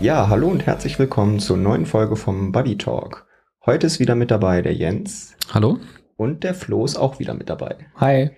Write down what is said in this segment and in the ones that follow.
Ja, hallo und herzlich willkommen zur neuen Folge vom Buddy Talk. Heute ist wieder mit dabei der Jens. Hallo. Und der Flo ist auch wieder mit dabei. Hi.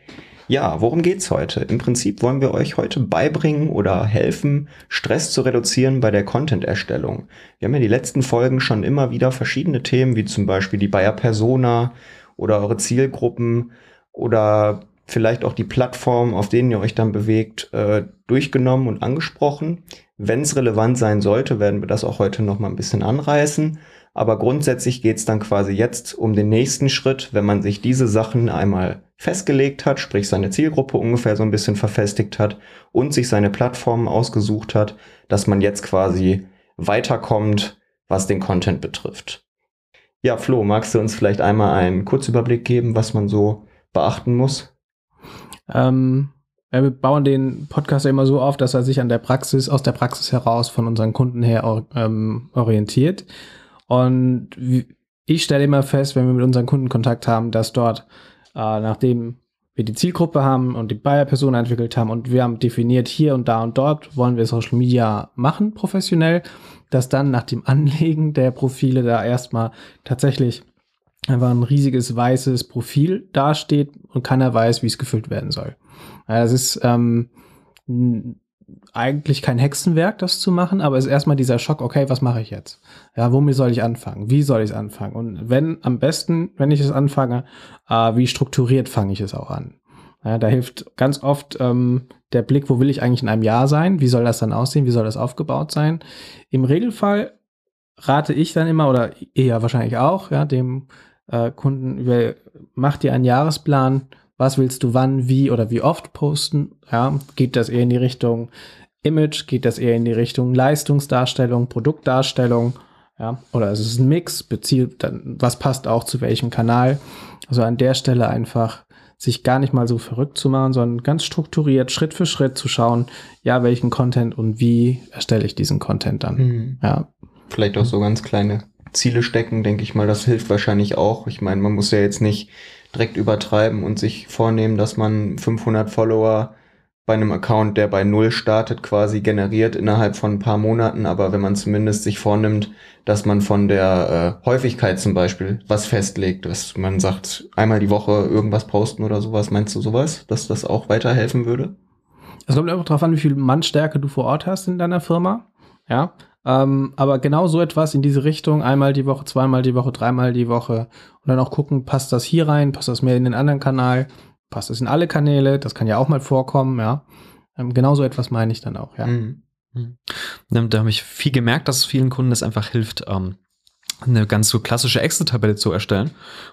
Ja, worum geht's heute? Im Prinzip wollen wir euch heute beibringen oder helfen, Stress zu reduzieren bei der Content-Erstellung. Wir haben ja die letzten Folgen schon immer wieder verschiedene Themen, wie zum Beispiel die Bayer Persona oder eure Zielgruppen oder vielleicht auch die Plattform, auf denen ihr euch dann bewegt, äh, durchgenommen und angesprochen. Wenn es relevant sein sollte, werden wir das auch heute noch mal ein bisschen anreißen. Aber grundsätzlich geht es dann quasi jetzt um den nächsten Schritt, wenn man sich diese Sachen einmal festgelegt hat, sprich seine Zielgruppe ungefähr so ein bisschen verfestigt hat und sich seine Plattformen ausgesucht hat, dass man jetzt quasi weiterkommt, was den Content betrifft. Ja, Flo, magst du uns vielleicht einmal einen Kurzüberblick geben, was man so beachten muss? Ähm, wir bauen den Podcast ja immer so auf, dass er sich an der Praxis, aus der Praxis heraus von unseren Kunden her ähm, orientiert. Und ich stelle immer fest, wenn wir mit unseren Kunden Kontakt haben, dass dort, äh, nachdem wir die Zielgruppe haben und die Buyer-Person entwickelt haben und wir haben definiert, hier und da und dort wollen wir Social Media machen, professionell, dass dann nach dem Anlegen der Profile da erstmal tatsächlich einfach ein riesiges weißes Profil dasteht und keiner weiß, wie es gefüllt werden soll. Es ist ähm, eigentlich kein Hexenwerk, das zu machen, aber es ist erstmal dieser Schock, okay, was mache ich jetzt? Ja, womit soll ich anfangen? Wie soll ich es anfangen? Und wenn am besten, wenn ich es anfange, äh, wie strukturiert fange ich es auch an? Ja, da hilft ganz oft ähm, der Blick, wo will ich eigentlich in einem Jahr sein? Wie soll das dann aussehen? Wie soll das aufgebaut sein? Im Regelfall rate ich dann immer, oder eher wahrscheinlich auch, ja, dem äh, Kunden, über, mach dir einen Jahresplan, was willst du wann, wie oder wie oft posten? Ja, geht das eher in die Richtung Image, geht das eher in die Richtung Leistungsdarstellung, Produktdarstellung? Ja, oder ist es ein Mix, bezielt dann, was passt auch zu welchem Kanal? Also an der Stelle einfach sich gar nicht mal so verrückt zu machen, sondern ganz strukturiert, Schritt für Schritt zu schauen, ja, welchen Content und wie erstelle ich diesen Content dann. Mhm. Ja. Vielleicht auch so ganz kleine Ziele stecken, denke ich mal, das hilft wahrscheinlich auch. Ich meine, man muss ja jetzt nicht direkt übertreiben und sich vornehmen, dass man 500 Follower bei einem Account, der bei Null startet, quasi generiert innerhalb von ein paar Monaten. Aber wenn man zumindest sich vornimmt, dass man von der äh, Häufigkeit zum Beispiel was festlegt, dass man sagt, einmal die Woche irgendwas posten oder sowas, meinst du sowas, dass das auch weiterhelfen würde? Es kommt einfach darauf an, wie viel Mannstärke du vor Ort hast in deiner Firma. Ja, ähm, aber genau so etwas in diese Richtung, einmal die Woche, zweimal die Woche, dreimal die Woche und dann auch gucken, passt das hier rein, passt das mehr in den anderen Kanal, passt das in alle Kanäle, das kann ja auch mal vorkommen, ja. Ähm, genau so etwas meine ich dann auch, ja. Mhm. Mhm. Da habe ich viel gemerkt, dass vielen Kunden es einfach hilft, ähm, eine ganz so klassische Excel-Tabelle zu erstellen,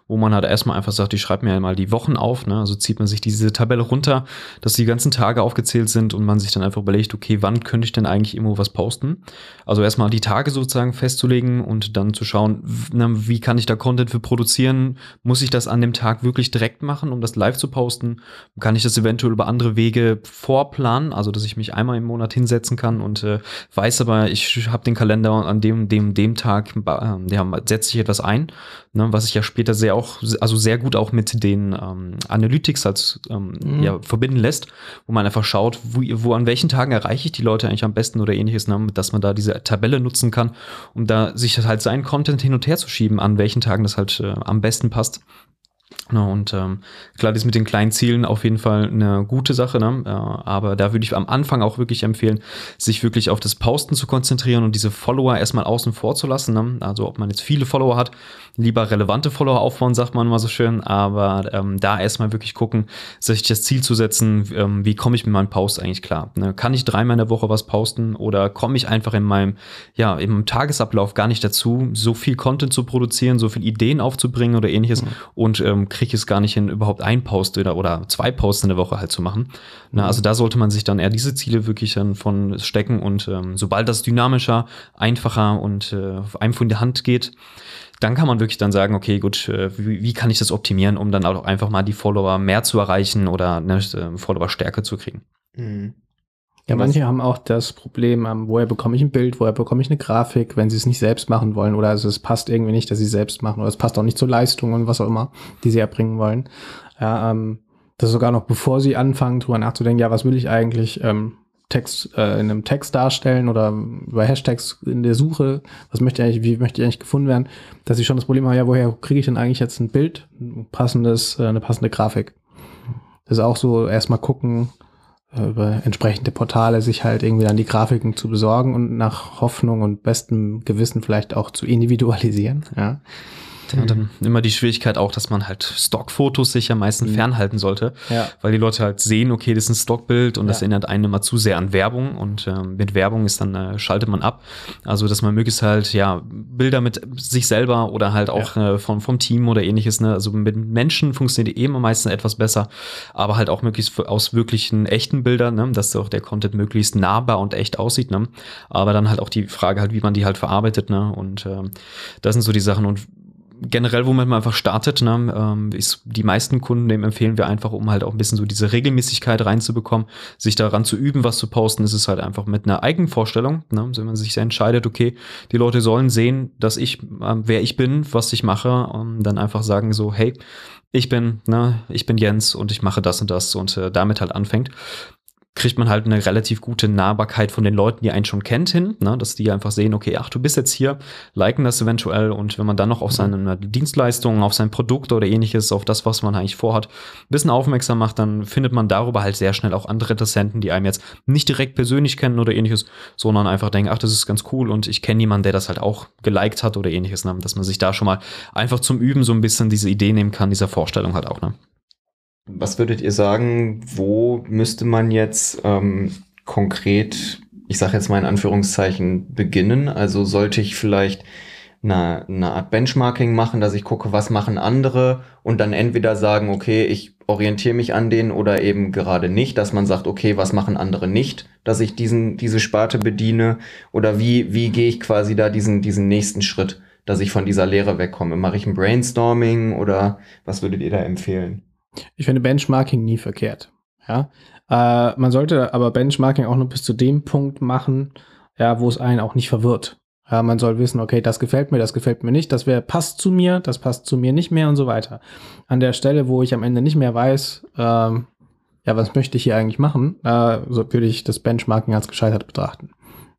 wo man halt erstmal einfach sagt, ich schreibe mir mal die Wochen auf, ne? also zieht man sich diese Tabelle runter, dass die ganzen Tage aufgezählt sind und man sich dann einfach überlegt, okay, wann könnte ich denn eigentlich irgendwo was posten? Also erstmal die Tage sozusagen festzulegen und dann zu schauen, na, wie kann ich da Content für produzieren? Muss ich das an dem Tag wirklich direkt machen, um das live zu posten? Kann ich das eventuell über andere Wege vorplanen, also dass ich mich einmal im Monat hinsetzen kann und äh, weiß aber, ich habe den Kalender an dem, dem, dem Tag, äh, ja, setzt sich etwas ein, ne, was ich ja später sehr auch, also sehr gut auch mit den ähm, Analytics als ähm, mhm. ja, verbinden lässt, wo man einfach schaut, wo, wo an welchen Tagen erreiche ich die Leute eigentlich am besten oder ähnliches, ne, dass man da diese Tabelle nutzen kann, um da sich halt seinen Content hin und her zu schieben, an welchen Tagen das halt äh, am besten passt. Ne, und ähm, klar, das mit den kleinen Zielen auf jeden Fall eine gute Sache, ne? Äh, aber da würde ich am Anfang auch wirklich empfehlen, sich wirklich auf das Posten zu konzentrieren und diese Follower erstmal außen vor zu lassen. Ne? Also ob man jetzt viele Follower hat, lieber relevante Follower aufbauen, sagt man immer so schön, aber ähm, da erstmal wirklich gucken, sich das Ziel zu setzen, ähm, wie komme ich mit meinem Post eigentlich klar? Ne? Kann ich dreimal in der Woche was posten oder komme ich einfach in meinem, ja, im Tagesablauf gar nicht dazu, so viel Content zu produzieren, so viel Ideen aufzubringen oder ähnliches mhm. und ähm, kriege ich es gar nicht hin, überhaupt ein Post oder, oder zwei Posts in der Woche halt zu machen. Na, mhm. also da sollte man sich dann eher diese Ziele wirklich dann von stecken und ähm, sobald das dynamischer, einfacher und äh, einem von der Hand geht, dann kann man wirklich dann sagen, okay, gut, äh, wie, wie, kann ich das optimieren, um dann auch einfach mal die Follower mehr zu erreichen oder eine äh, Follower-Stärke zu kriegen. Mhm. Ja, manche haben auch das Problem, ähm, woher bekomme ich ein Bild, woher bekomme ich eine Grafik, wenn sie es nicht selbst machen wollen oder also es passt irgendwie nicht, dass sie es selbst machen oder es passt auch nicht zur Leistung und was auch immer, die sie erbringen wollen. Ja, ähm, das sogar noch bevor sie anfangen, drüber nachzudenken, ja, was will ich eigentlich ähm, Text äh, in einem Text darstellen oder über Hashtags in der Suche, was möchte ich eigentlich, wie möchte ich eigentlich gefunden werden, dass sie schon das Problem haben, ja, woher kriege ich denn eigentlich jetzt ein Bild, ein passendes, äh, eine passende Grafik? Das ist auch so erstmal gucken, über entsprechende Portale sich halt irgendwie dann die Grafiken zu besorgen und nach Hoffnung und bestem Gewissen vielleicht auch zu individualisieren. Ja. Ja, und dann immer die Schwierigkeit auch, dass man halt Stockfotos sich am meisten mhm. fernhalten sollte, ja. weil die Leute halt sehen, okay, das ist ein Stockbild und Ja. das erinnert einen immer zu sehr an Werbung und ähm, mit Werbung ist dann äh, schaltet man ab. Also dass man möglichst halt ja Bilder mit sich selber oder halt auch äh, vom vom Team oder ähnliches. Ne? Also mit Menschen funktioniert eh immer meistens etwas besser, aber halt auch möglichst aus wirklichen echten Bildern, ne? dass auch der Content möglichst nahbar und echt aussieht. Ne? Aber dann halt auch die Frage halt, wie man die halt verarbeitet. Ne? Und ähm, das sind so die Sachen und generell, womit man einfach startet, ne, ähm, ist die meisten Kunden, dem empfehlen wir einfach, um halt auch ein bisschen so diese Regelmäßigkeit reinzubekommen, sich daran zu üben, was zu posten, ist es halt einfach mit einer Eigenvorstellung, ne, wenn man sich entscheidet, okay, die Leute sollen sehen, dass ich, ähm, wer ich bin, was ich mache, ähm, dann einfach sagen so, hey, ich bin, ne, ich bin Jens und ich mache das und das und äh, damit halt anfängt kriegt man halt eine relativ gute Nahbarkeit von den Leuten, die einen schon kennt, hin, ne? dass die einfach sehen, okay, ach, du bist jetzt hier, liken das eventuell und wenn man dann noch auf seine Dienstleistungen, auf sein Produkt oder ähnliches, auf das, was man eigentlich vorhat, ein bisschen aufmerksam macht, dann findet man darüber halt sehr schnell auch andere Interessenten, die einem jetzt nicht direkt persönlich kennen oder ähnliches, sondern einfach denken, ach, das ist ganz cool und ich kenne jemanden, der das halt auch geliked hat oder ähnliches, ne? dass man sich da schon mal einfach zum Üben so ein bisschen diese Idee nehmen kann, dieser Vorstellung halt auch, ne? Was würdet ihr sagen, wo müsste man jetzt ähm, konkret, ich sage jetzt mal in Anführungszeichen, beginnen? Also sollte ich vielleicht eine, eine Art Benchmarking machen, dass ich gucke, was machen andere und dann entweder sagen, okay, ich orientiere mich an denen oder eben gerade nicht, dass man sagt, okay, was machen andere nicht, dass ich diesen, diese Sparte bediene oder wie, wie gehe ich quasi da diesen, diesen nächsten Schritt, dass ich von dieser Lehre wegkomme? Mache ich ein Brainstorming oder was würdet ihr da empfehlen? Ich finde Benchmarking nie verkehrt. Ja. Äh, man sollte aber Benchmarking auch nur bis zu dem Punkt machen, ja, wo es einen auch nicht verwirrt. Ja, man soll wissen, okay, das gefällt mir, das gefällt mir nicht, das wäre passt zu mir, das passt zu mir nicht mehr und so weiter. An der Stelle, wo ich am Ende nicht mehr weiß, ähm, ja, was möchte ich hier eigentlich machen, äh, so würde ich das Benchmarking als gescheitert betrachten.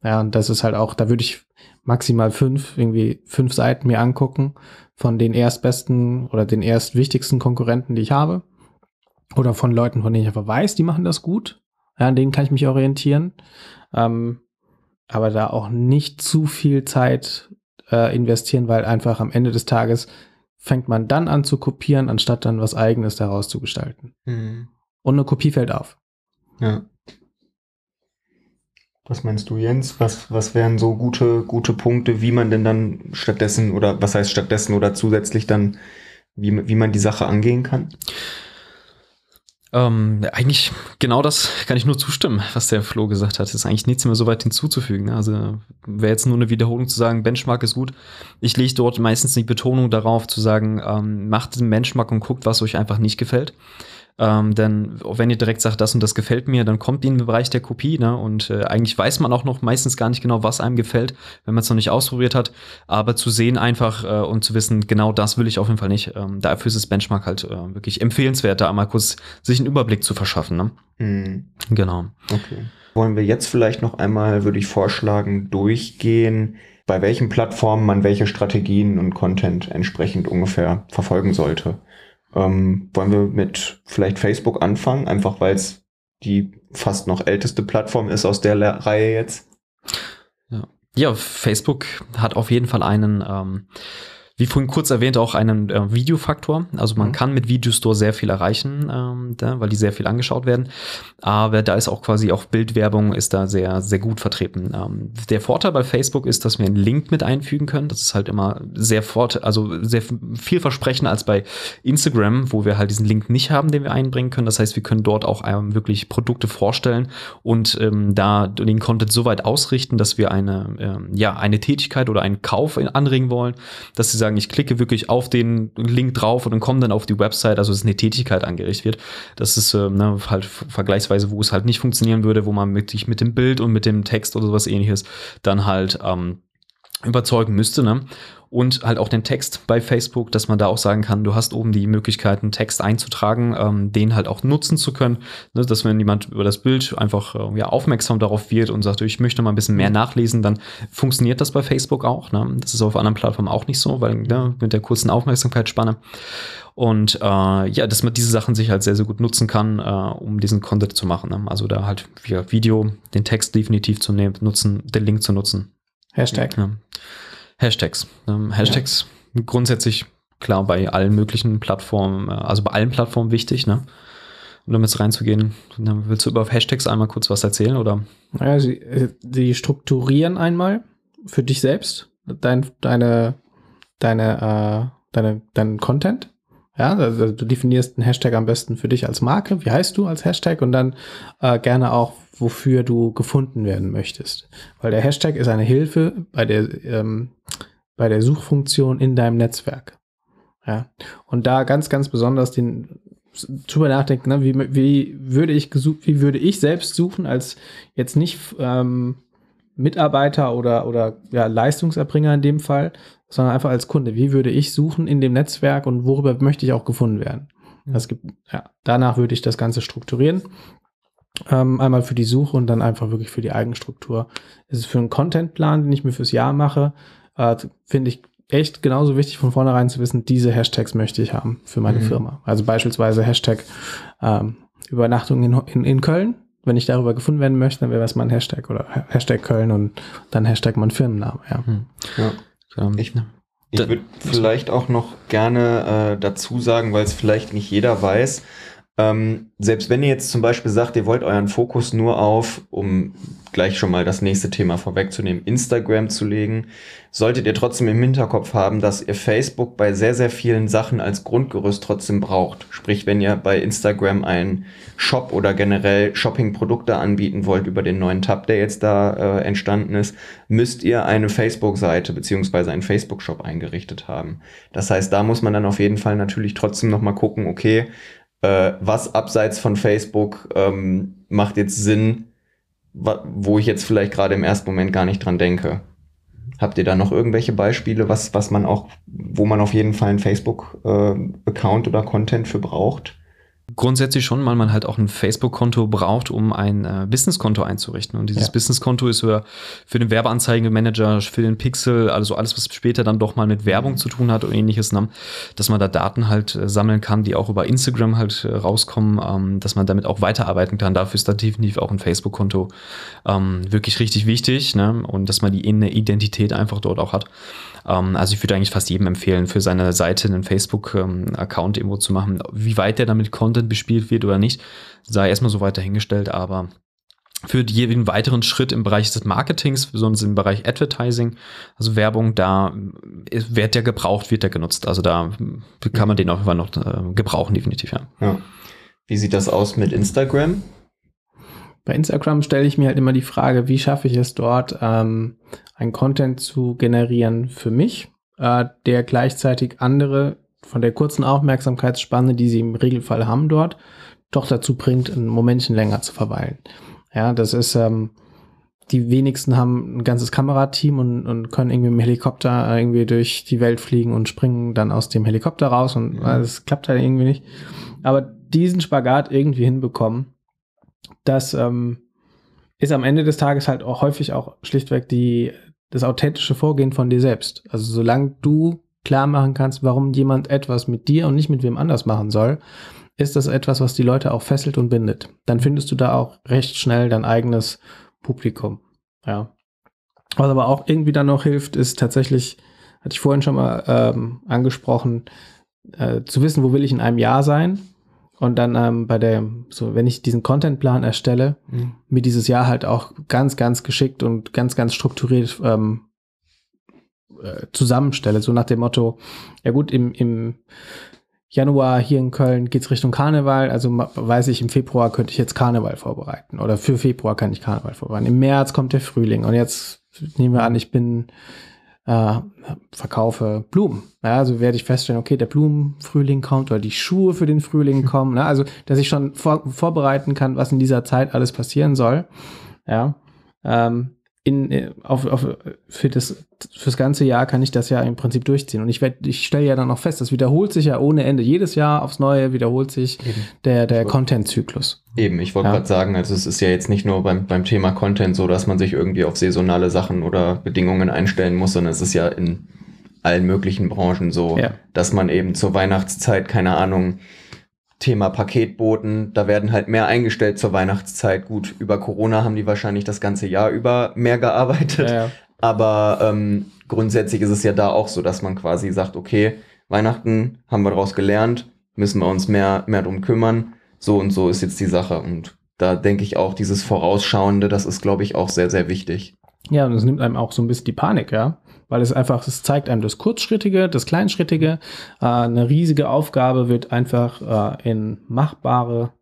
Ja, und das ist halt auch, da würde ich maximal fünf, irgendwie fünf Seiten mir angucken von den erstbesten oder den erstwichtigsten Konkurrenten, die ich habe. Oder von Leuten, von denen ich einfach weiß, die machen das gut. Ja, an denen kann ich mich orientieren. Ähm, aber da auch nicht zu viel Zeit äh, investieren, weil einfach am Ende des Tages fängt man dann an zu kopieren, anstatt dann was Eigenes daraus zu gestalten. Und eine Kopie fällt auf. Ja. Was meinst du, Jens? Was, was wären so gute, gute Punkte, wie man denn dann stattdessen oder was heißt stattdessen oder zusätzlich dann, wie, wie man die Sache angehen kann? Ähm, eigentlich genau das kann ich nur zustimmen, was der Flo gesagt hat. Es ist eigentlich nichts mehr so weit hinzuzufügen. Ne? Also wäre jetzt nur eine Wiederholung zu sagen, Benchmark ist gut. Ich lege dort meistens die Betonung darauf zu sagen, ähm, macht den Benchmark und guckt, was euch einfach nicht gefällt. Ähm, denn wenn ihr direkt sagt, das und das gefällt mir, dann kommt ihr in den Bereich der Kopie, ne? Und äh, eigentlich weiß man auch noch meistens gar nicht genau, was einem gefällt, wenn man es noch nicht ausprobiert hat. Aber zu sehen einfach äh, und zu wissen, genau das will ich auf jeden Fall nicht. Ähm, dafür ist das Benchmark halt äh, wirklich empfehlenswert, da einmal kurz sich einen Überblick zu verschaffen. Ne? Hm, Genau. okay. Wollen wir jetzt vielleicht noch einmal, würde ich vorschlagen, durchgehen, bei welchen Plattformen man welche Strategien und Content entsprechend ungefähr verfolgen sollte. Ähm, wollen wir mit vielleicht Facebook anfangen, einfach weil es die fast noch älteste Plattform ist aus der Le- Reihe jetzt? Ja, Facebook hat auf jeden Fall einen, ähm, wie vorhin kurz erwähnt, auch einen äh, Videofaktor. Also man Mhm. kann mit Videostore sehr viel erreichen, ähm, da, weil die sehr viel angeschaut werden. Aber da ist auch quasi auch Bildwerbung ist da sehr, sehr gut vertreten. Ähm, der Vorteil bei Facebook ist, dass wir einen Link mit einfügen können. Das ist halt immer sehr fort, also sehr viel versprechen als bei Instagram, wo wir halt diesen Link nicht haben, den wir einbringen können. Das heißt, wir können dort auch ähm, wirklich Produkte vorstellen und ähm, da den Content so weit ausrichten, dass wir eine, ähm, ja, eine Tätigkeit oder einen Kauf anregen wollen, dass sie sagen, sagen, ich klicke wirklich auf den Link drauf und dann komme dann auf die Website, also ist eine Tätigkeit angerichtet wird. Das ist äh, ne, halt vergleichsweise, wo es halt nicht funktionieren würde, wo man mit, mit dem Bild und mit dem Text oder sowas ähnliches dann halt ähm, überzeugen müsste. Ne? Und halt auch den Text bei Facebook, dass man da auch sagen kann, du hast oben die Möglichkeit, einen Text einzutragen, ähm, den halt auch nutzen zu können, ne, dass wenn jemand über das Bild einfach äh, ja, aufmerksam darauf wird und sagt, ich möchte mal ein bisschen mehr nachlesen, dann funktioniert das bei Facebook auch. Ne? Das ist auf anderen Plattformen auch nicht so, weil ne, mit der kurzen Aufmerksamkeitsspanne. Und äh, ja, dass man diese Sachen sich halt sehr, sehr gut nutzen kann, äh, um diesen Content zu machen. Ne? Also da halt via Video den Text definitiv zu nehmen, nutzen, den Link zu nutzen. Hashtag. Ja. Hashtags. Ähm, Hashtags ja. grundsätzlich klar bei allen möglichen Plattformen, äh, also bei allen Plattformen wichtig, ne? Um damit reinzugehen, willst du über Hashtags einmal kurz was erzählen oder? Naja, sie, äh, sie strukturieren einmal für dich selbst dein, deine, deine, äh, deine, deinen Content. Ja, also du definierst einen Hashtag am besten für dich als Marke. Wie heißt du als Hashtag? Und dann äh, gerne auch, wofür du gefunden werden möchtest. Weil der Hashtag ist eine Hilfe bei der, ähm, bei der Suchfunktion in deinem Netzwerk. Ja. Und da ganz, ganz besonders den drüber nachdenken, ne? wie, wie würde ich gesucht, wie würde ich selbst suchen, als jetzt nicht ähm, Mitarbeiter oder, oder ja, Leistungserbringer in dem Fall, sondern einfach als Kunde. Wie würde ich suchen in dem Netzwerk und worüber möchte ich auch gefunden werden? Das gibt, ja, danach würde ich das Ganze strukturieren. Ähm, einmal für die Suche und dann einfach wirklich für die Eigenstruktur. Es ist für einen Contentplan, den ich mir fürs Jahr mache, äh, finde ich echt genauso wichtig von vornherein zu wissen, diese Hashtags möchte ich haben für meine mhm. Firma. Also beispielsweise Hashtag ähm, Übernachtung in, in, in Köln. Wenn ich darüber gefunden werden möchte, dann wäre das mal ein Hashtag oder Hashtag Köln und dann Hashtag mein Firmenname. Ja. Mhm. ja. Ich, ich würde vielleicht auch noch gerne äh, dazu sagen, weil es vielleicht nicht jeder weiß, ähm, selbst wenn ihr jetzt zum Beispiel sagt, ihr wollt euren Fokus nur auf, um gleich schon mal das nächste Thema vorwegzunehmen, Instagram zu legen, solltet ihr trotzdem im Hinterkopf haben, dass ihr Facebook bei sehr, sehr vielen Sachen als Grundgerüst trotzdem braucht. Sprich, wenn ihr bei Instagram einen Shop oder generell Shopping-Produkte anbieten wollt über den neuen Tab, der jetzt da äh, entstanden ist, müsst ihr eine Facebook-Seite beziehungsweise einen Facebook-Shop eingerichtet haben. Das heißt, da muss man dann auf jeden Fall natürlich trotzdem nochmal gucken, okay, äh, was abseits von Facebook ähm, macht jetzt Sinn, wo ich jetzt vielleicht gerade im ersten Moment gar nicht dran denke. Habt ihr da noch irgendwelche Beispiele, was, was man auch, wo man auf jeden Fall einen Facebook-Account äh, oder Content für braucht? Grundsätzlich schon, weil man halt auch ein Facebook-Konto braucht, um ein äh, Business-Konto einzurichten. Und dieses ja. Business-Konto ist für, für den Werbeanzeigenmanager, für den Pixel, also alles, was später dann doch mal mit Werbung mhm. zu tun hat und ähnliches, ne? dass man da Daten halt äh, sammeln kann, die auch über Instagram halt äh, rauskommen, ähm, dass man damit auch weiterarbeiten kann. Dafür ist da definitiv auch ein Facebook-Konto ähm, wirklich richtig wichtig ne? und dass man die Identität einfach dort auch hat. Ähm, also ich würde eigentlich fast jedem empfehlen, für seine Seite einen Facebook-Account irgendwo zu machen. Wie weit der damit Content bespielt wird oder nicht, sei erstmal so weiter hingestellt, aber für jeden weiteren Schritt im Bereich des Marketings, besonders im Bereich Advertising, also Werbung, da äh, wird der gebraucht, wird der genutzt. Also da kann man den auch immer noch äh, gebrauchen, definitiv, ja. ja. Wie sieht das aus mit Instagram? Bei Instagram stelle ich mir halt immer die Frage, wie schaffe ich es dort, ähm, einen Content zu generieren für mich, äh, der gleichzeitig andere von der kurzen Aufmerksamkeitsspanne, die sie im Regelfall haben dort, doch dazu bringt, ein Momentchen länger zu verweilen. Ja, das ist, ähm, die wenigsten haben ein ganzes Kamerateam und, und können irgendwie mit dem Helikopter irgendwie durch die Welt fliegen und springen dann aus dem Helikopter raus und mhm. das klappt halt irgendwie nicht. Aber diesen Spagat irgendwie hinbekommen, das ähm, ist am Ende des Tages halt auch häufig auch schlichtweg die, das authentische Vorgehen von dir selbst. Also solange du klar machen kannst, warum jemand etwas mit dir und nicht mit wem anders machen soll, ist das etwas, was die Leute auch fesselt und bindet. Dann findest du da auch recht schnell dein eigenes Publikum. Ja. Was aber auch irgendwie dann noch hilft, ist tatsächlich, hatte ich vorhin schon mal ähm, angesprochen, äh, zu wissen, wo will ich in einem Jahr sein und dann ähm, bei der, so wenn ich diesen Contentplan erstelle, mhm. mir dieses Jahr halt auch ganz, ganz geschickt und ganz, ganz strukturiert ähm, äh, zusammenstelle. So nach dem Motto, ja gut, im, im Januar hier in Köln geht's Richtung Karneval, also weiß ich, im Februar könnte ich jetzt Karneval vorbereiten. Oder für Februar kann ich Karneval vorbereiten. Im März kommt der Frühling und jetzt nehmen wir an, ich bin äh, verkaufe Blumen. Ja, also werde ich feststellen, okay, der Blumenfrühling kommt oder die Schuhe für den Frühling kommen. Ne? Also, dass ich schon vor, vorbereiten kann, was in dieser Zeit alles passieren soll. Ja. Ähm, in, äh, auf, auf, für das fürs ganze Jahr kann ich das ja im Prinzip durchziehen. Und ich werde, ich stelle ja dann noch fest, das wiederholt sich ja ohne Ende. Jedes Jahr aufs Neue wiederholt sich Eben. der, der Content-Zyklus. Eben, ich wollte ja. gerade sagen, also es ist ja jetzt nicht nur beim, beim Thema Content so, dass man sich irgendwie auf saisonale Sachen oder Bedingungen einstellen muss, sondern es ist ja in allen möglichen Branchen so, ja. dass man eben zur Weihnachtszeit, keine Ahnung, Thema Paketboten, da werden halt mehr eingestellt zur Weihnachtszeit. Gut, über Corona haben die wahrscheinlich das ganze Jahr über mehr gearbeitet. Ja, ja. Aber ähm, grundsätzlich ist es ja da auch so, dass man quasi sagt, okay, Weihnachten haben wir daraus gelernt, müssen wir uns mehr, mehr drum kümmern. So und so ist jetzt die Sache. Und da denke ich auch, dieses Vorausschauende, das ist, glaube ich, auch sehr, sehr wichtig. Ja, und es nimmt einem auch so ein bisschen die Panik, ja weil es einfach, es zeigt einem das Kurzschrittige, das Kleinschrittige. Äh, eine riesige Aufgabe wird einfach äh, in machbare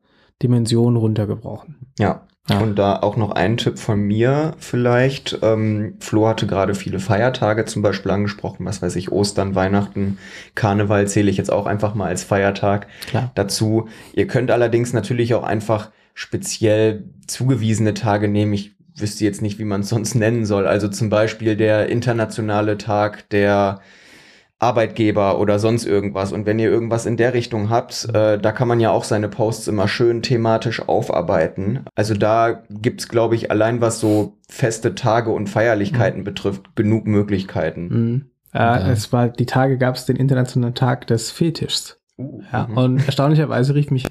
Dimensionen runtergebrochen. Ja. Ja. Und da auch noch ein Tipp von mir vielleicht. Ähm, Flo hatte gerade viele Feiertage zum Beispiel angesprochen, was weiß ich, Ostern, Weihnachten, Karneval zähle ich jetzt auch einfach mal als Feiertag Klar. dazu. Ihr könnt allerdings natürlich auch einfach speziell zugewiesene Tage nehmen. Ich wüsste jetzt nicht, wie man es sonst nennen soll. Also zum Beispiel der internationale Tag der Arbeitgeber oder sonst irgendwas. Und wenn ihr irgendwas in der Richtung habt, äh, da kann man ja auch seine Posts immer schön thematisch aufarbeiten. Also da gibt's, glaube ich, allein was so feste Tage und Feierlichkeiten mhm. betrifft, genug Möglichkeiten. Mhm. Ja, es war, die Tage gab es den internationalen Tag des Fetischs. Uh, ja, mhm. und erstaunlicherweise rief mich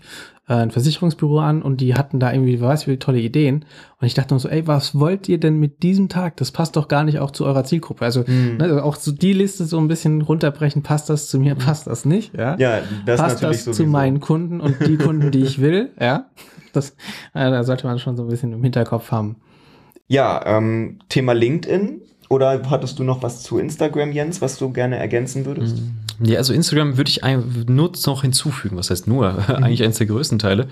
äh, ein Versicherungsbüro an und die hatten da irgendwie, weiß wie tolle Ideen. Und ich dachte nur so, ey, was wollt ihr denn mit diesem Tag? Das passt doch gar nicht auch zu eurer Zielgruppe. Also, mhm. ne, also auch so die Liste so ein bisschen runterbrechen, passt das zu mir, mhm. passt das nicht? Ja, ja das passt natürlich das sowieso. zu meinen Kunden und die Kunden, die ich will? Ja, das, äh, da sollte man schon so ein bisschen im Hinterkopf haben. Ja, ähm, Thema LinkedIn oder hattest du noch was zu Instagram, Jens, was du gerne ergänzen würdest? Mm, ja, also Instagram würde ich nur noch hinzufügen. Was heißt nur? Eigentlich eines der größten Teile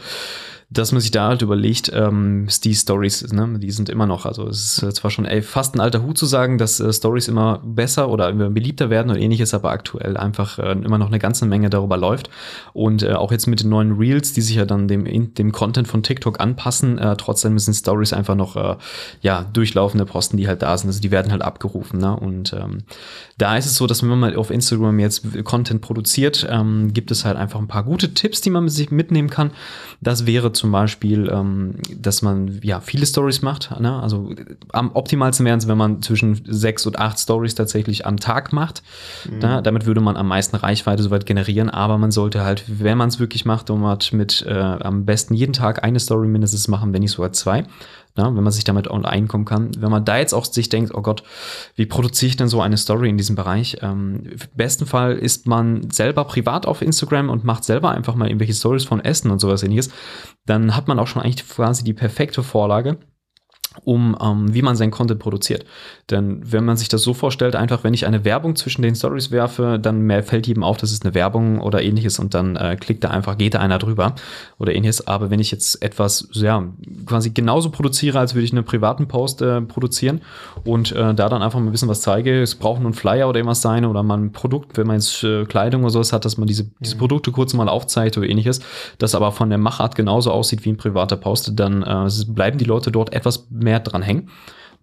dass man sich da halt überlegt, ähm, die Stories, ne, die sind immer noch, also es ist zwar schon ey, fast ein alter Hut zu sagen, dass äh, Stories immer besser oder immer beliebter werden und ähnliches, aber aktuell einfach äh, immer noch eine ganze Menge darüber läuft. Und äh, auch jetzt mit den neuen Reels, die sich ja dann dem, dem Content von TikTok anpassen, äh, trotzdem sind Stories einfach noch äh, ja, durchlaufende Posten, die halt da sind. Also die werden halt abgerufen. Ne? Und ähm, da ist es so, dass wenn man mal auf Instagram jetzt Content produziert, ähm, gibt es halt einfach ein paar gute Tipps, die man sich mitnehmen kann. Das wäre zum Beispiel, ähm, dass man ja viele Stories macht. Ne? Also am optimalsten wären es, wenn man zwischen sechs und acht Stories tatsächlich am Tag macht. Mhm. Ne? Damit würde man am meisten Reichweite soweit generieren. Aber man sollte halt, wenn man es wirklich macht, um halt mit äh, am besten jeden Tag eine Story mindestens machen, wenn nicht sogar zwei ja, wenn man sich damit einkommen kann. Wenn man da jetzt auch sich denkt, oh Gott, wie produziere ich denn so eine Story in diesem Bereich? Ähm, Im besten Fall ist man selber privat auf Instagram und macht selber einfach mal irgendwelche Stories von Essen und sowas ähnliches. Dann hat man auch schon eigentlich quasi die perfekte Vorlage um ähm, wie man sein Content produziert. Denn wenn man sich das so vorstellt, einfach wenn ich eine Werbung zwischen den Stories werfe, dann mehr fällt jedem auf, das ist eine Werbung oder ähnliches und dann äh, klickt da einfach, geht da einer drüber oder ähnliches. Aber wenn ich jetzt etwas, ja, quasi genauso produziere, als würde ich einen privaten Post äh, produzieren und äh, da dann einfach mal ein bisschen was zeige, es braucht nur ein Flyer oder irgendwas sein oder mal ein Produkt, wenn man jetzt äh, Kleidung oder sowas hat, dass man diese, diese mhm. Produkte kurz mal aufzeigt oder ähnliches, das aber von der Machart genauso aussieht wie ein privater Post, dann äh, bleiben die Leute dort etwas mehr dran hängen.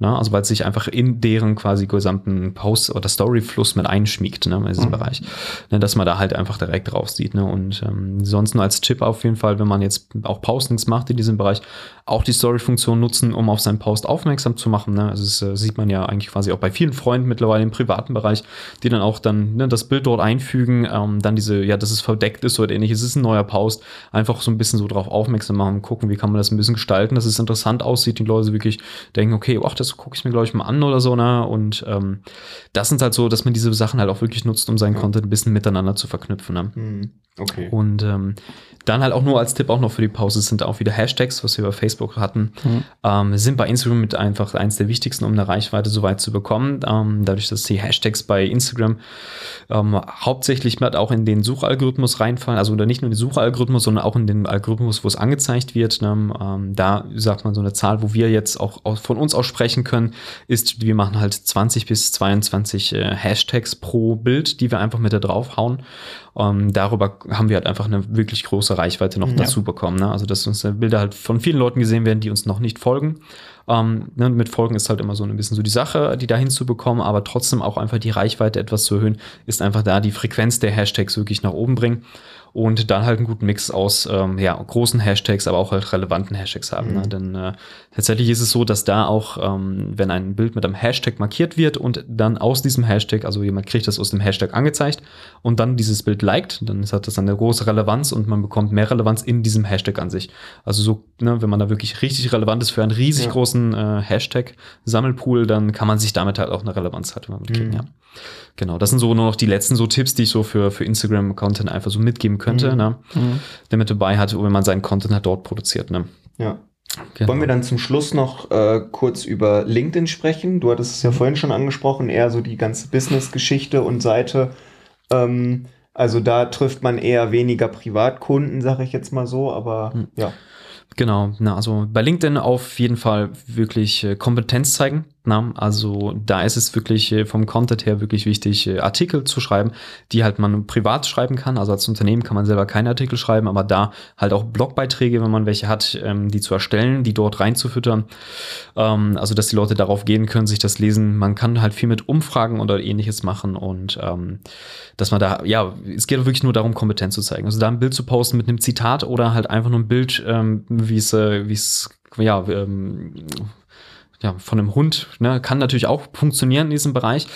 Ne? Also weil es sich einfach in deren quasi gesamten Post- oder Storyfluss mit einschmiegt, ne, in diesem mhm. Bereich. Ne, dass man da halt einfach direkt drauf sieht. Ne? Und ähm, sonst nur als Tipp auf jeden Fall, wenn man jetzt auch Postings macht in diesem Bereich, auch die Story-Funktion nutzen, um auf seinen Post aufmerksam zu machen. Ne? Also das äh, sieht man ja eigentlich quasi auch bei vielen Freunden mittlerweile im privaten Bereich, die dann auch dann ne, das Bild dort einfügen, ähm, dann diese, ja, dass es verdeckt ist oder ähnliches, es ist ein neuer Post, einfach so ein bisschen so drauf aufmerksam machen, gucken, wie kann man das ein bisschen gestalten, dass es interessant aussieht, die Leute wirklich denken, okay, ach, das gucke ich mir, glaube ich, mal an oder so, ne? Und ähm, das sind halt so, dass man diese Sachen halt auch wirklich nutzt, um seinen. Content ein bisschen miteinander zu verknüpfen. Ne? Mhm. Okay. Und ähm, dann halt auch nur als Tipp auch noch für die Pause sind auch wieder Hashtags, was wir bei Facebook hatten, mhm. ähm, sind bei Instagram mit einfach eins der wichtigsten, um eine Reichweite so weit zu bekommen. Ähm, dadurch, dass die Hashtags bei Instagram ähm, hauptsächlich mit auch in den Suchalgorithmus reinfallen, also nicht nur in den Suchalgorithmus, sondern auch in den Algorithmus, wo es angezeigt wird. Ne? Ähm, da sagt man so eine Zahl, wo wir jetzt auch von uns aussprechen versprechen können, ist, wir machen halt 20 bis 22 äh, Hashtags pro Bild, die wir einfach mit da draufhauen. Ähm, darüber haben wir halt einfach eine wirklich große Reichweite noch ja. dazu bekommen. Ne? Also, dass unsere Bilder halt von vielen Leuten gesehen werden, die uns noch nicht folgen. Ähm, ne, mit Folgen ist halt immer so ein bisschen so die Sache, die da hinzubekommen, aber trotzdem auch einfach die Reichweite etwas zu erhöhen, ist einfach da die Frequenz der Hashtags wirklich nach oben bringen und dann halt einen guten Mix aus ähm, ja, großen Hashtags, aber auch halt relevanten Hashtags haben. Ne? Mhm. Ne? Denn äh, tatsächlich ist es so, dass da auch, ähm, wenn ein Bild mit einem Hashtag markiert wird und dann aus diesem Hashtag, also jemand kriegt das aus dem Hashtag angezeigt und dann dieses Bild liked, dann hat das eine große Relevanz und man bekommt mehr Relevanz in diesem Hashtag an sich. Also so, ne, wenn man da wirklich richtig relevant ist für einen riesig ja. großen äh, Hashtag-Sammelpool, dann kann man sich damit halt auch eine Relevanz halt mitkriegen, mhm. ja. Genau, das sind so nur noch die letzten so Tipps, die ich so für, für Instagram-Content einfach so mitgeben könnte, mhm. ne? Mhm. der mit dabei hat, wenn man seinen Content halt dort produziert. Ne? Ja. Genau. Wollen wir dann zum Schluss noch äh, kurz über LinkedIn sprechen? Du hattest es ja vorhin schon angesprochen, eher so die ganze Business-Geschichte und Seite. Ähm, also da trifft man eher weniger Privatkunden, sage ich jetzt mal so, aber mhm. ja. Genau, na, also bei LinkedIn auf jeden Fall wirklich äh, Kompetenz zeigen. Na, also da ist es wirklich äh, vom Content her wirklich wichtig, äh, Artikel zu schreiben, die halt man privat schreiben kann. Also als Unternehmen kann man selber keine Artikel schreiben, aber da halt auch Blogbeiträge, wenn man welche hat, ähm, die zu erstellen, die dort reinzufüttern. Ähm, also dass die Leute darauf gehen können, sich das lesen. Man kann halt viel mit Umfragen oder ähnliches machen und ähm, dass man da, ja, es geht wirklich nur darum, Kompetenz zu zeigen. Also da ein Bild zu posten mit einem Zitat oder halt einfach nur ein Bild, wie es, äh, wie es, ja, ähm, ja, von einem Hund, ne, kann natürlich auch funktionieren in diesem Bereich.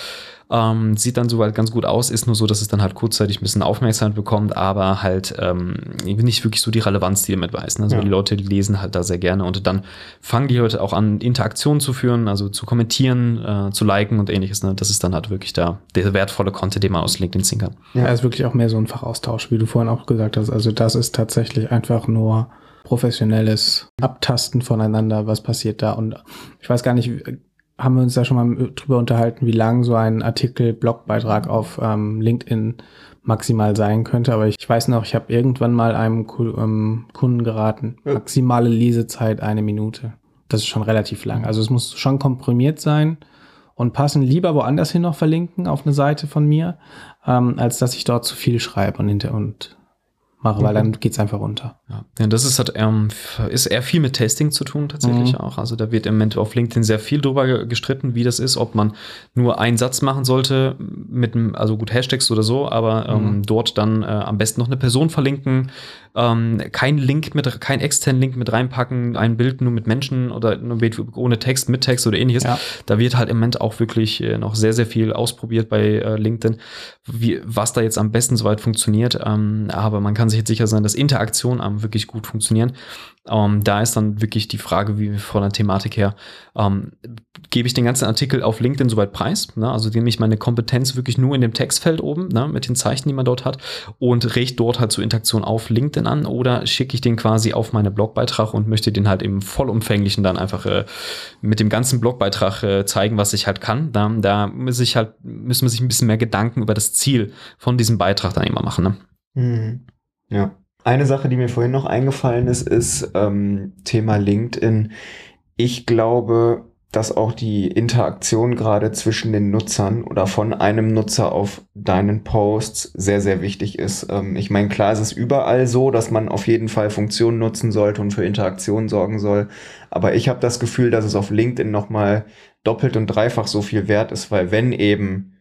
Ähm, sieht dann soweit ganz gut aus, ist nur so, dass es dann halt kurzzeitig ein bisschen Aufmerksamkeit bekommt, aber halt ähm, nicht wirklich so die Relevanz, die damit weiß. Ne? Also ja. die Leute lesen halt da sehr gerne und dann fangen die Leute auch an, Interaktionen zu führen, also zu kommentieren, äh, zu liken und ähnliches. Ne? Das ist dann halt wirklich da der wertvolle Content, den man aus LinkedIn ziehen kann. Ja, ist wirklich auch mehr so ein Fachaustausch, wie du vorhin auch gesagt hast. Also das ist tatsächlich einfach nur professionelles Abtasten voneinander, was passiert da. Und ich weiß gar nicht, haben wir uns da schon mal drüber unterhalten, wie lang so ein Artikel, Blogbeitrag auf ähm, LinkedIn maximal sein könnte. Aber ich, ich weiß noch, ich habe irgendwann mal einem ähm, Kunden geraten, maximale Lesezeit eine Minute. Das ist schon relativ lang. Also es muss schon komprimiert sein und passen. Lieber woanders hin noch verlinken auf eine Seite von mir, ähm, als dass ich dort zu viel schreibe und hinter und mache, weil dann geht's einfach runter. Ja, ja das ist halt ähm, ist eher viel mit Testing zu tun tatsächlich mhm. auch. Also da wird im Moment auf LinkedIn sehr viel drüber gestritten, wie das ist, ob man nur einen Satz machen sollte mit einem, also gut Hashtags oder so, aber ähm, mhm. dort dann äh, am besten noch eine Person verlinken, ähm, kein Link mit, kein externen Link mit reinpacken, ein Bild nur mit Menschen oder nur ohne Text, mit Text oder ähnliches. Ja. Da wird halt im Moment auch wirklich äh, noch sehr, sehr viel ausprobiert bei äh, LinkedIn, wie, was da jetzt am besten soweit funktioniert. Ähm, aber man kann sich jetzt sicher sein, dass Interaktionen am wirklich gut funktionieren. Ähm, da ist dann wirklich die Frage, wie von der Thematik her, ähm, gebe ich den ganzen Artikel auf LinkedIn soweit preis, ne? also nehme ich meine Kompetenz wirklich nur in dem Textfeld oben, ne? mit den Zeichen, die man dort hat und richte dort halt zur Interaktion auf LinkedIn an oder schicke ich den quasi auf meine Blogbeitrag und möchte den halt im vollumfänglichen dann einfach äh, mit dem ganzen Blogbeitrag äh, zeigen, was ich halt kann. Da, da muss ich halt, müssen wir sich ein bisschen mehr Gedanken über das Ziel von diesem Beitrag dann immer machen. Ne? Mhm. Ja. Eine Sache, die mir vorhin noch eingefallen ist, ist ähm, Thema LinkedIn. Ich glaube, dass auch die Interaktion gerade zwischen den Nutzern oder von einem Nutzer auf deinen Posts sehr, sehr wichtig ist. Ähm, ich meine, klar ist es überall so, dass man auf jeden Fall Funktionen nutzen sollte und für Interaktion sorgen soll. Aber ich habe das Gefühl, dass es auf LinkedIn nochmal doppelt und dreifach so viel wert ist, weil wenn eben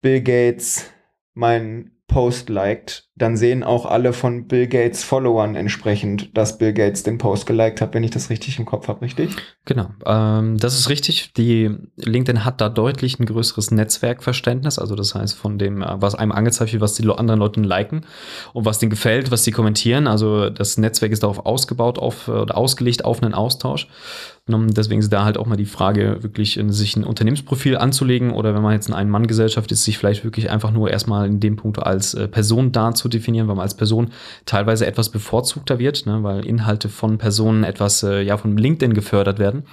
Bill Gates mein Post liked, dann sehen auch alle von Bill Gates Followern entsprechend, dass Bill Gates den Post geliked hat, wenn ich das richtig im Kopf habe, richtig? Genau, ähm, das ist richtig. Die LinkedIn hat da deutlich ein größeres Netzwerkverständnis, also das heißt von dem, äh, was einem angezeigt wird, was die anderen Leute liken und was denen gefällt, was sie kommentieren. Also das Netzwerk ist darauf ausgebaut auf, oder ausgelegt auf einen Austausch. Deswegen ist da halt auch mal die Frage, wirklich sich ein Unternehmensprofil anzulegen oder wenn man jetzt in Ein-Mann-Gesellschaft ist, sich vielleicht wirklich einfach nur erstmal in dem Punkt als äh, Person darzulegen definieren, weil man als Person teilweise etwas bevorzugter wird, ne, weil Inhalte von Personen etwas äh, ja von LinkedIn gefördert werden.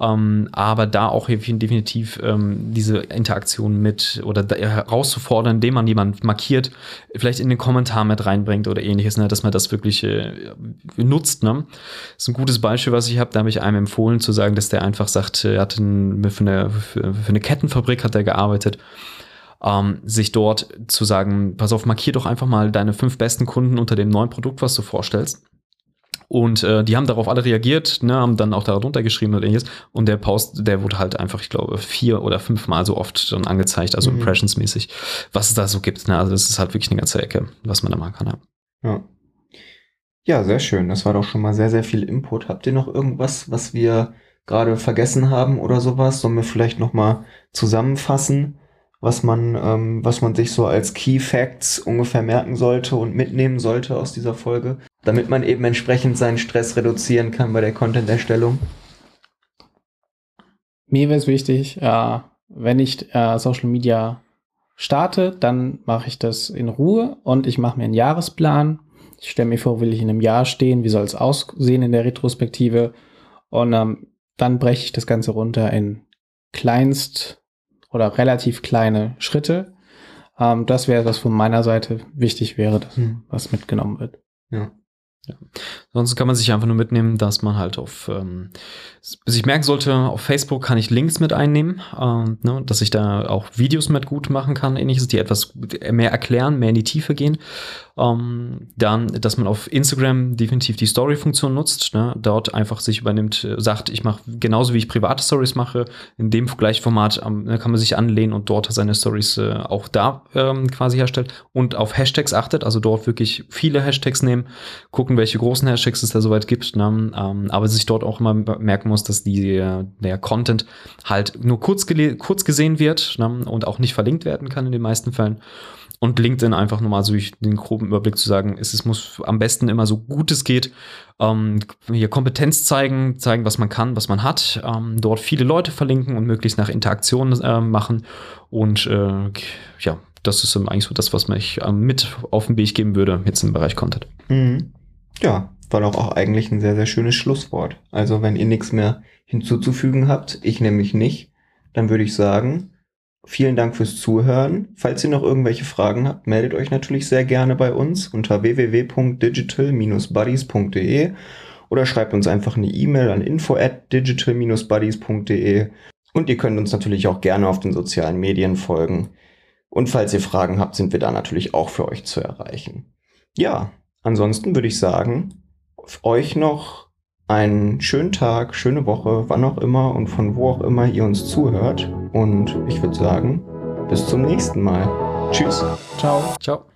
Ähm, aber da auch definitiv ähm, diese Interaktion mit oder herauszufordern, indem man jemanden markiert, vielleicht in den Kommentar mit reinbringt oder ähnliches, ne, dass man das wirklich äh, nutzt. Ne? Das ist ein gutes Beispiel, was ich habe. Da habe ich einem empfohlen zu sagen, dass der einfach sagt, er hat ein, für, eine, für eine Kettenfabrik hat er gearbeitet ähm, sich dort zu sagen, pass auf, markier doch einfach mal deine fünf besten Kunden unter dem neuen Produkt, was du vorstellst. Und äh, die haben darauf alle reagiert, ne, haben dann auch darunter geschrieben oder ähnliches. Und der Post, der wurde halt einfach, ich glaube, vier oder fünfmal so oft schon angezeigt, also mhm. impressionsmäßig, was es da so gibt. Ne? Also das ist halt wirklich eine ganze Ecke, was man da machen kann. Ja. ja. Ja, sehr schön. Das war doch schon mal sehr, sehr viel Input. Habt ihr noch irgendwas, was wir gerade vergessen haben oder sowas? Sollen wir vielleicht noch mal zusammenfassen? Was man, ähm, was man sich so als Key Facts ungefähr merken sollte und mitnehmen sollte aus dieser Folge, damit man eben entsprechend seinen Stress reduzieren kann bei der Content-Erstellung? Mir wäre es wichtig, äh, wenn ich äh, Social Media starte, dann mache ich das in Ruhe und ich mache mir einen Jahresplan. Ich stelle mir vor, will ich in einem Jahr stehen, wie soll es aussehen in der Retrospektive und ähm, dann breche ich das Ganze runter in kleinst oder relativ kleine Schritte. Ähm, das wäre, was von meiner Seite wichtig wäre, dass, hm. was mitgenommen wird. Ja. Ja. Sonst kann man sich einfach nur mitnehmen, dass man halt auf, ähm, sich merken sollte, auf Facebook kann ich Links mit einnehmen, ähm, ne, dass ich da auch Videos mit gut machen kann, ähnliches, die etwas mehr erklären, mehr in die Tiefe gehen. Ähm, dann, dass man auf Instagram definitiv die Story-Funktion nutzt, ne, dort einfach sich übernimmt, äh, sagt, ich mache genauso wie ich private Stories mache, in dem gleichen Format ähm, kann man sich anlehnen und dort seine Stories äh, auch da ähm, quasi herstellt und auf Hashtags achtet, also dort wirklich viele Hashtags nehmen, gucken, welche großen Hashtags es da soweit gibt, ne, ähm, aber sich dort auch immer merken muss, dass die, äh, der Content halt nur kurz, kurz gesehen wird ne, und auch nicht verlinkt werden kann in den meisten Fällen und LinkedIn einfach nochmal so den groben Überblick zu sagen, es, es muss am besten immer so gut es geht, ähm, hier Kompetenz zeigen, zeigen, was man kann, was man hat, ähm, dort viele Leute verlinken und möglichst nach Interaktion äh, machen und äh, ja, das ist eigentlich so das, was mich äh, mit auf den Weg geben würde, jetzt im Bereich Content. Mhm. Ja, war doch auch eigentlich ein sehr, sehr schönes Schlusswort. Also wenn ihr nichts mehr hinzuzufügen habt, ich nämlich nicht, dann würde ich sagen, Vielen Dank fürs Zuhören. Falls ihr noch irgendwelche Fragen habt, meldet euch natürlich sehr gerne bei uns unter www.digital-buddies.de oder schreibt uns einfach eine E-Mail an info at digital-buddies.de und ihr könnt uns natürlich auch gerne auf den sozialen Medien folgen. Und falls ihr Fragen habt, sind wir da natürlich auch für euch zu erreichen. Ja, ansonsten würde ich sagen, euch noch einen schönen Tag, schöne Woche, wann auch immer und von wo auch immer ihr uns zuhört. Und ich würde sagen, bis zum nächsten Mal. Tschüss. Ciao. Ciao.